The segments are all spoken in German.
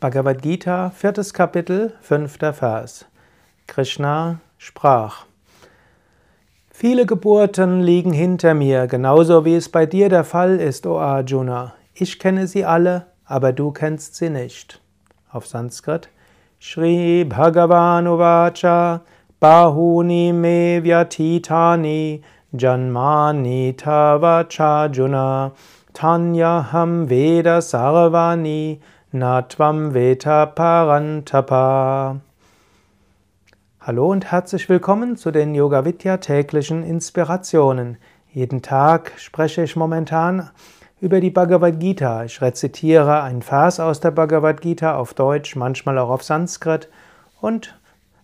Bhagavad Gita, viertes Kapitel, fünfter Vers. Krishna sprach: Viele Geburten liegen hinter mir, genauso wie es bei dir der Fall ist, O Arjuna. Ich kenne sie alle, aber du kennst sie nicht. Auf Sanskrit. Shri Bhagavan Uvacha Bahuni me vyatitani Janmani tavachajuna Tanyaham Veda Sarvani Natvam Veta Parantapa. Hallo und herzlich willkommen zu den Yoga Vidya täglichen Inspirationen. Jeden Tag spreche ich momentan über die Bhagavad Gita. Ich rezitiere einen Vers aus der Bhagavad Gita auf Deutsch, manchmal auch auf Sanskrit und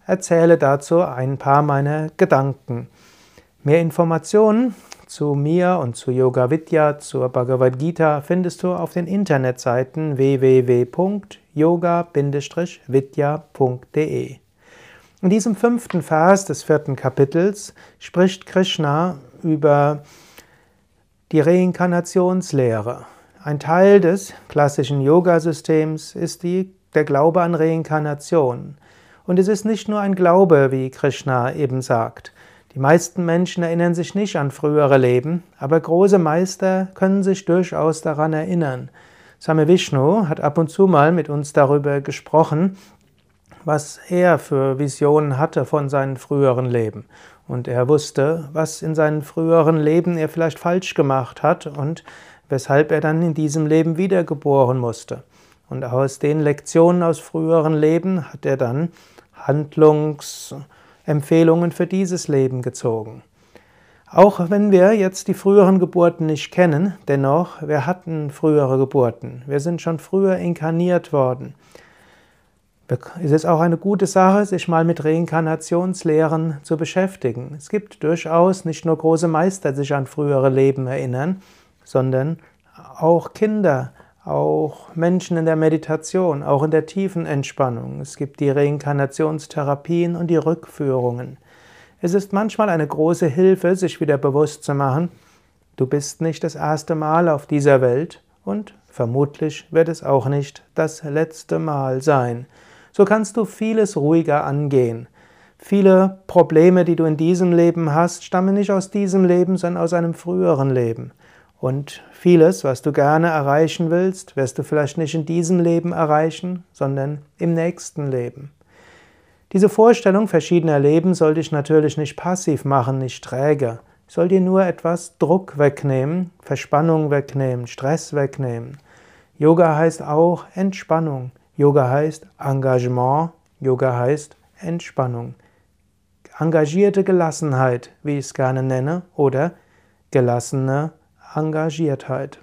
erzähle dazu ein paar meiner Gedanken. Mehr Informationen zu mir und zu Yoga Vidya, zur Bhagavad Gita findest du auf den Internetseiten www.yoga-vidya.de. In diesem fünften Vers des vierten Kapitels spricht Krishna über die Reinkarnationslehre. Ein Teil des klassischen Yoga-Systems ist die, der Glaube an Reinkarnation. Und es ist nicht nur ein Glaube, wie Krishna eben sagt. Die meisten Menschen erinnern sich nicht an frühere Leben, aber große Meister können sich durchaus daran erinnern. Same Vishnu hat ab und zu mal mit uns darüber gesprochen, was er für Visionen hatte von seinen früheren Leben. Und er wusste, was in seinen früheren Leben er vielleicht falsch gemacht hat und weshalb er dann in diesem Leben wiedergeboren musste. Und aus den Lektionen aus früheren Leben hat er dann Handlungs- Empfehlungen für dieses Leben gezogen. Auch wenn wir jetzt die früheren Geburten nicht kennen, dennoch, wir hatten frühere Geburten. Wir sind schon früher inkarniert worden. Es ist auch eine gute Sache, sich mal mit Reinkarnationslehren zu beschäftigen. Es gibt durchaus nicht nur große Meister, die sich an frühere Leben erinnern, sondern auch Kinder, auch Menschen in der Meditation, auch in der tiefen Entspannung. Es gibt die Reinkarnationstherapien und die Rückführungen. Es ist manchmal eine große Hilfe, sich wieder bewusst zu machen, du bist nicht das erste Mal auf dieser Welt und vermutlich wird es auch nicht das letzte Mal sein. So kannst du vieles ruhiger angehen. Viele Probleme, die du in diesem Leben hast, stammen nicht aus diesem Leben, sondern aus einem früheren Leben. Und vieles, was du gerne erreichen willst, wirst du vielleicht nicht in diesem Leben erreichen, sondern im nächsten Leben. Diese Vorstellung verschiedener Leben soll dich natürlich nicht passiv machen, nicht träge. Soll dir nur etwas Druck wegnehmen, Verspannung wegnehmen, Stress wegnehmen. Yoga heißt auch Entspannung. Yoga heißt Engagement. Yoga heißt Entspannung. Engagierte Gelassenheit, wie ich es gerne nenne, oder gelassene Engagiertheit.